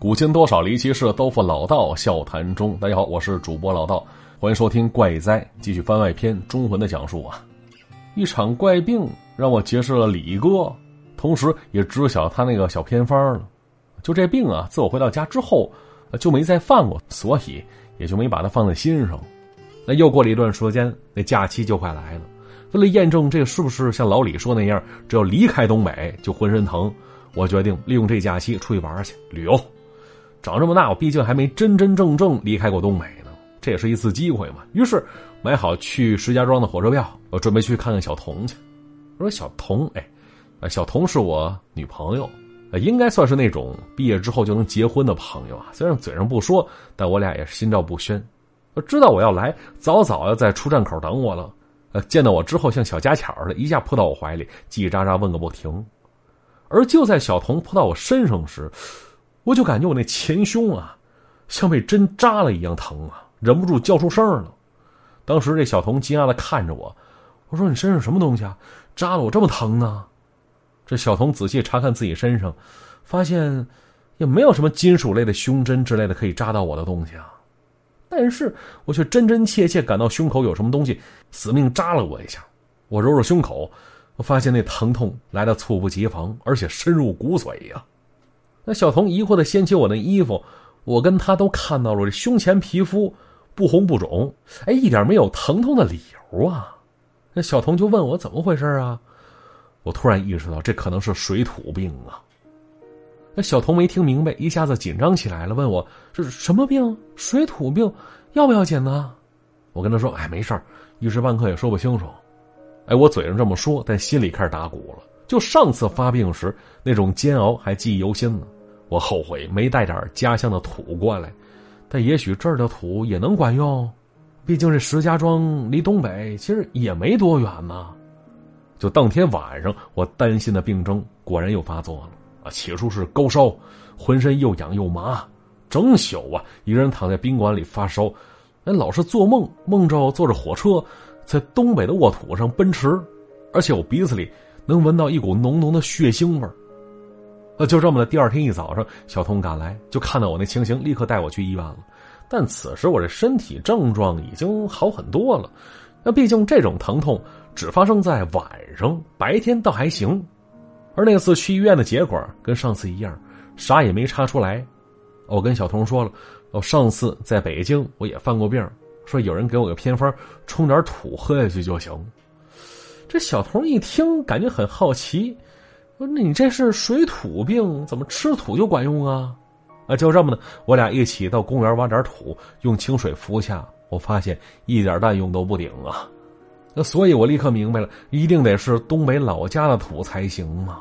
古今多少离奇事，都付老道笑谈中。大家好，我是主播老道，欢迎收听《怪哉》，继续番外篇中魂的讲述啊。一场怪病让我结识了李哥，同时也知晓他那个小偏方了。就这病啊，自我回到家之后就没再犯过，所以也就没把它放在心上。那又过了一段时间，那假期就快来了。为了验证这是不是像老李说那样，只要离开东北就浑身疼，我决定利用这假期出去玩去旅游。长这么大，我毕竟还没真真正正离开过东北呢，这也是一次机会嘛。于是买好去石家庄的火车票，我准备去看看小童去。我说小童，哎，小童是我女朋友，应该算是那种毕业之后就能结婚的朋友啊。虽然嘴上不说，但我俩也是心照不宣。知道我要来，早早要在出站口等我了。呃，见到我之后，像小家巧的，一下扑到我怀里，叽叽喳喳问个不停。而就在小童扑到我身上时，我就感觉我那前胸啊，像被针扎了一样疼啊，忍不住叫出声了。当时这小童惊讶的看着我，我说：“你身上什么东西啊？扎的我这么疼呢？”这小童仔细查看自己身上，发现也没有什么金属类的胸针之类的可以扎到我的东西啊。但是我却真真切切感到胸口有什么东西死命扎了我一下。我揉揉胸口，我发现那疼痛来的猝不及防，而且深入骨髓呀。那小童疑惑的掀起我的衣服，我跟他都看到了这胸前皮肤不红不肿，哎，一点没有疼痛的理由啊。那小童就问我怎么回事啊？我突然意识到这可能是水土病啊。那小童没听明白，一下子紧张起来了，问我这是什么病？水土病，要不要紧呢？我跟他说：“哎，没事一时半刻也说不清楚。”哎，我嘴上这么说，但心里开始打鼓了。就上次发病时那种煎熬还记忆犹新呢。我后悔没带点家乡的土过来，但也许这儿的土也能管用。毕竟这石家庄离东北其实也没多远呢。就当天晚上，我担心的病症果然又发作了啊！起初是高烧，浑身又痒又麻，整宿啊一个人躺在宾馆里发烧，哎，老是做梦，梦着坐着火车在东北的沃土上奔驰，而且我鼻子里能闻到一股浓浓的血腥味儿。那就这么的，第二天一早上，小童赶来，就看到我那情形，立刻带我去医院了。但此时我这身体症状已经好很多了。那毕竟这种疼痛只发生在晚上，白天倒还行。而那次去医院的结果跟上次一样，啥也没查出来。我跟小童说了，我上次在北京我也犯过病，说有人给我个偏方，冲点土喝下去就行。这小童一听，感觉很好奇。说：“那你这是水土病，怎么吃土就管用啊？”啊，就这么的，我俩一起到公园挖点土，用清水服下。我发现一点蛋用都不顶啊！那所以我立刻明白了，一定得是东北老家的土才行嘛。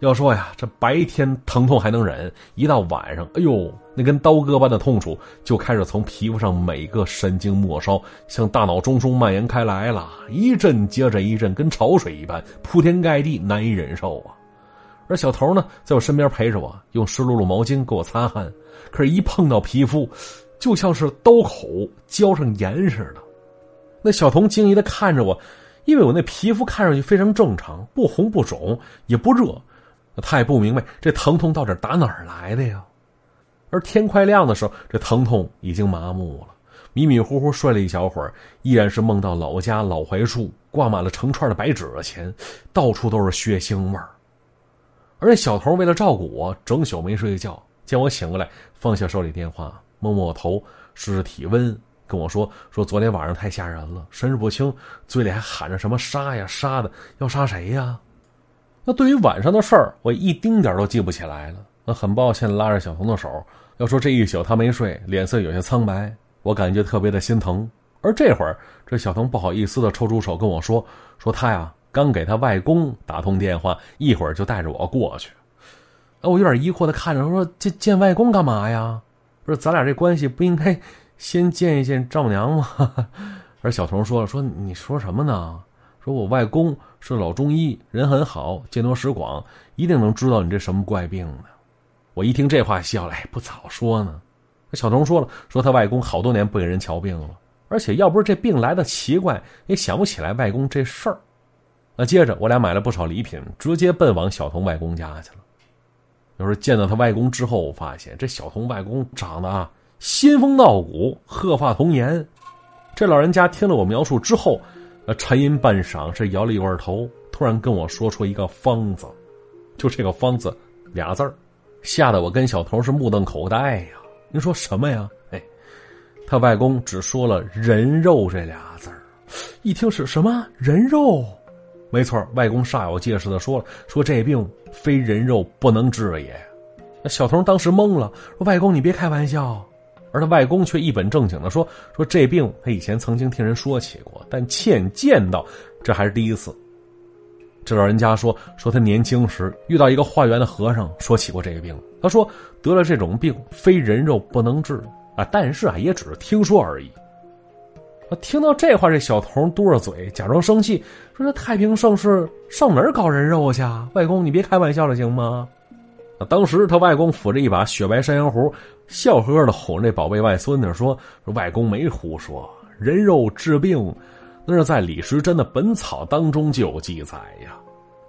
要说呀，这白天疼痛还能忍，一到晚上，哎呦，那根刀割般的痛楚就开始从皮肤上每个神经末梢向大脑中枢蔓延开来了，一阵接着一阵，跟潮水一般，铺天盖地，难以忍受啊！而小头呢，在我身边陪着我，用湿漉漉毛巾给我擦汗，可是，一碰到皮肤，就像是刀口浇上盐似的。那小童惊疑的看着我，因为我那皮肤看上去非常正常，不红不肿，也不热。他也不明白这疼痛到底打哪儿来的呀？而天快亮的时候，这疼痛已经麻木了，迷迷糊糊睡了一小会儿，依然是梦到老家老槐树挂满了成串的白纸钱，到处都是血腥味儿。而这小头为了照顾我，整宿没睡觉。见我醒过来，放下手里电话，摸摸我头，试试体温，跟我说：“说昨天晚上太吓人了，神志不清，嘴里还喊着什么杀呀杀的，要杀谁呀？”那对于晚上的事儿，我一丁点都记不起来了。那很抱歉，拉着小童的手，要说这一宿他没睡，脸色有些苍白，我感觉特别的心疼。而这会儿，这小童不好意思的抽出手跟我说：“说他呀，刚给他外公打通电话，一会儿就带着我过去。”，我有点疑惑的看着，说：“见见外公干嘛呀？不是咱俩这关系不应该先见一见丈母娘吗？” 而小童说了：“说你说什么呢？”说我外公是老中医，人很好，见多识广，一定能知道你这什么怪病的。我一听这话笑了，不早说呢。小童说了，说他外公好多年不给人瞧病了，而且要不是这病来的奇怪，也想不起来外公这事儿。那接着我俩买了不少礼品，直接奔往小童外公家去了。要是见到他外公之后，我发现这小童外公长得啊，仙风道骨，鹤发童颜。这老人家听了我描述之后，呃，沉吟半晌，是摇了一会儿头，突然跟我说出一个方子，就这个方子俩字儿，吓得我跟小童是目瞪口呆呀。您说什么呀？哎，他外公只说了“人肉”这俩字儿，一听是什么人肉？没错，外公煞有介事的说了，说这病非人肉不能治也。那小童当时懵了，说：“外公，你别开玩笑。”而他外公却一本正经的说：“说这病他以前曾经听人说起过，但欠见到这还是第一次。”这老人家说：“说他年轻时遇到一个化缘的和尚，说起过这个病。他说得了这种病，非人肉不能治啊，但是啊，也只是听说而已。”，听到这话，这小童嘟着嘴，假装生气，说：“这太平盛世上哪儿搞人肉去啊？外公，你别开玩笑了，行吗？”那当时他外公扶着一把雪白山羊胡，笑呵呵的哄这宝贝外孙女说：“外公没胡说，人肉治病，那是在李时珍的《本草》当中就有记载呀。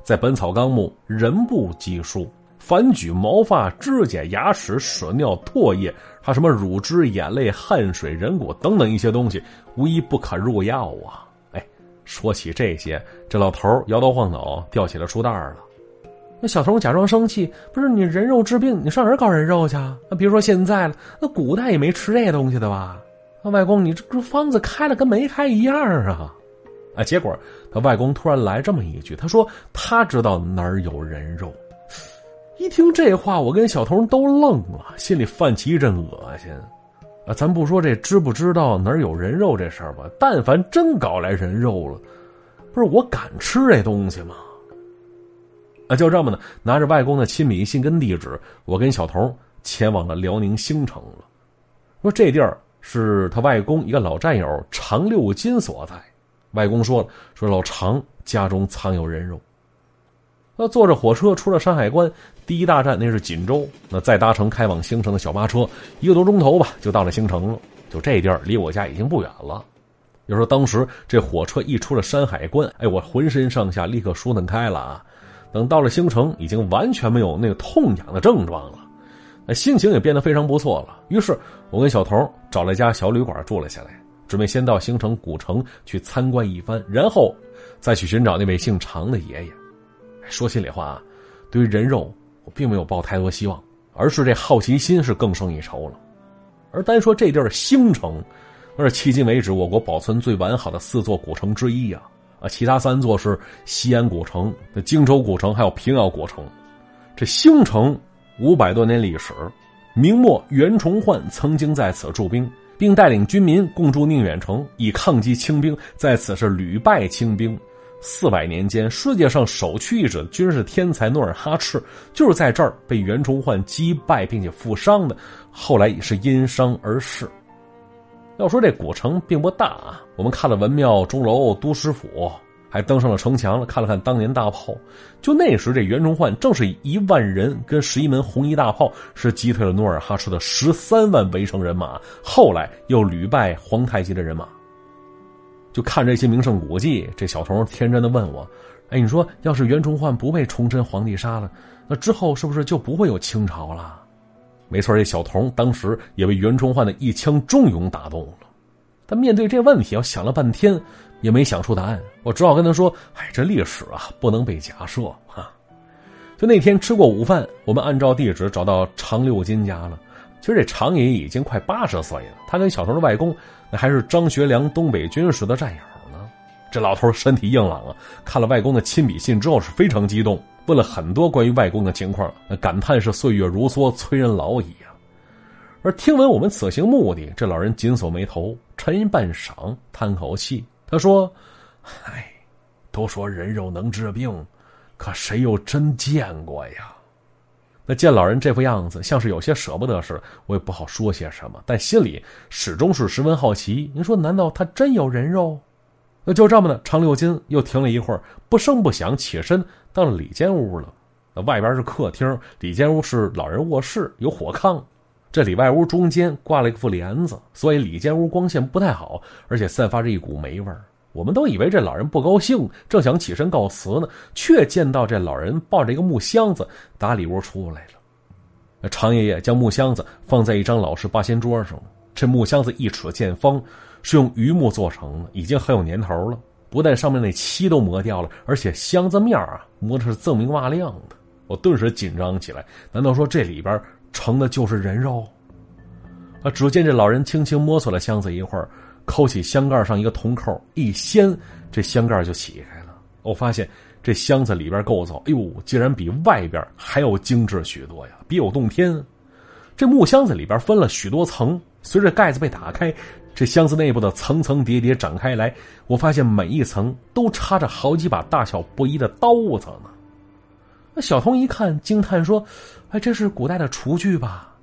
在《本草纲目》，人不计数，凡举毛发、指甲、牙齿、屎尿、唾液，还什么乳汁、眼泪、汗水、人骨等等一些东西，无一不可入药啊。哎，说起这些，这老头摇头晃脑，吊起了书袋了。”那小童假装生气，不是你人肉治病，你上哪儿搞人肉去啊？那别说现在了，那古代也没吃这东西的吧？那外公，你这这方子开了跟没开一样啊！啊，结果他外公突然来这么一句，他说他知道哪儿有人肉。一听这话，我跟小童都愣了，心里泛起一阵恶心。啊，咱不说这知不知道哪儿有人肉这事儿吧，但凡真搞来人肉了，不是我敢吃这东西吗？啊，就这么的，拿着外公的亲笔信跟地址，我跟小童前往了辽宁兴城了。说这地儿是他外公一个老战友常六金所在。外公说了，说老常家中藏有人肉。那坐着火车出了山海关，第一大站那是锦州。那再搭乘开往兴城的小巴车，一个多钟头吧，就到了兴城了。就这地儿离我家已经不远了。要说当时这火车一出了山海关，哎，我浑身上下立刻舒坦开了啊。等到了兴城，已经完全没有那个痛痒的症状了，那心情也变得非常不错了。于是，我跟小童找了一家小旅馆住了下来，准备先到兴城古城去参观一番，然后再去寻找那位姓常的爷爷。说心里话啊，对于人肉，我并没有抱太多希望，而是这好奇心是更胜一筹了。而单说这地儿兴城，那是迄今为止我国保存最完好的四座古城之一呀。啊，其他三座是西安古城、的荆州古城，还有平遥古城。这兴城五百多年历史，明末袁崇焕曾经在此驻兵，并带领军民共筑宁远城，以抗击清兵，在此是屡败清兵。四百年间，世界上首屈一指的军事天才努尔哈赤，就是在这儿被袁崇焕击败并且负伤的，后来也是因伤而逝。要说这古城并不大啊，我们看了文庙、钟楼、都师府，还登上了城墙了，看了看当年大炮。就那时，这袁崇焕正是以一万人跟十一门红衣大炮，是击退了努尔哈赤的十三万围城人马。后来又屡败皇太极的人马。就看这些名胜古迹，这小童天真的问我：“哎，你说要是袁崇焕不被崇祯皇帝杀了，那之后是不是就不会有清朝了？”没错，这小童当时也被袁崇焕的一腔忠勇打动了。但面对这问题，我想了半天也没想出答案。我只好跟他说：“哎，这历史啊，不能被假设啊。”就那天吃过午饭，我们按照地址找到常六金家了。其实这常爷已经快八十岁了，他跟小童的外公那还是张学良东北军时的战友呢。这老头身体硬朗啊，看了外公的亲笔信之后是非常激动。问了很多关于外公的情况，感叹是岁月如梭，催人老矣啊。而听闻我们此行目的，这老人紧锁眉头，沉吟半晌，叹口气，他说：“唉，都说人肉能治病，可谁又真见过呀？”那见老人这副样子，像是有些舍不得似的，我也不好说些什么，但心里始终是十分好奇。您说，难道他真有人肉？那就这么的，常六金又停了一会儿，不声不响起身到了里间屋了。外边是客厅，里间屋是老人卧室，有火炕。这里外屋中间挂了一副帘子，所以里间屋光线不太好，而且散发着一股霉味儿。我们都以为这老人不高兴，正想起身告辞呢，却见到这老人抱着一个木箱子打里屋出来了。常爷爷将木箱子放在一张老式八仙桌上，这木箱子一尺见方，是用榆木做成的，已经很有年头了。不但上面那漆都磨掉了，而且箱子面啊磨的是锃明瓦亮的。我顿时紧张起来，难道说这里边盛的就是人肉？啊！只见这老人轻轻摸索了箱子一会儿，扣起箱盖上一个铜扣，一掀，这箱盖就起开了。我发现这箱子里边构造，哎呦，竟然比外边还要精致许多呀，别有洞天。这木箱子里边分了许多层，随着盖子被打开。这箱子内部的层层叠叠展开来，我发现每一层都插着好几把大小不一的刀子呢。那小童一看，惊叹说：“哎，这是古代的厨具吧？”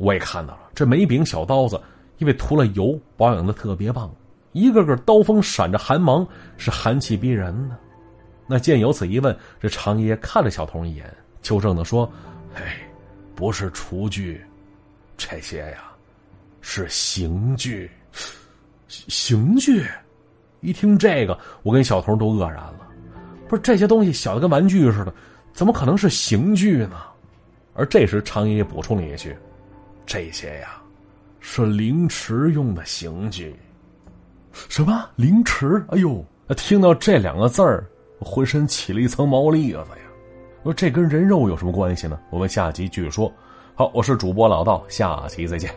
我也看到了，这每柄小刀子因为涂了油，保养的特别棒，一个个刀锋闪着寒芒，是寒气逼人呢。那见有此一问，这常爷爷看了小童一眼，纠正的说：“哎，不是厨具，这些呀，是刑具。”刑具，一听这个，我跟小童都愕然了。不是这些东西小的跟玩具似的，怎么可能是刑具呢？而这时，常爷爷补充了一句：“这些呀，是凌迟用的刑具。”什么凌迟？哎呦！听到这两个字儿，浑身起了一层毛栗子呀！说这跟人肉有什么关系呢？我们下集继续说。好，我是主播老道，下期再见。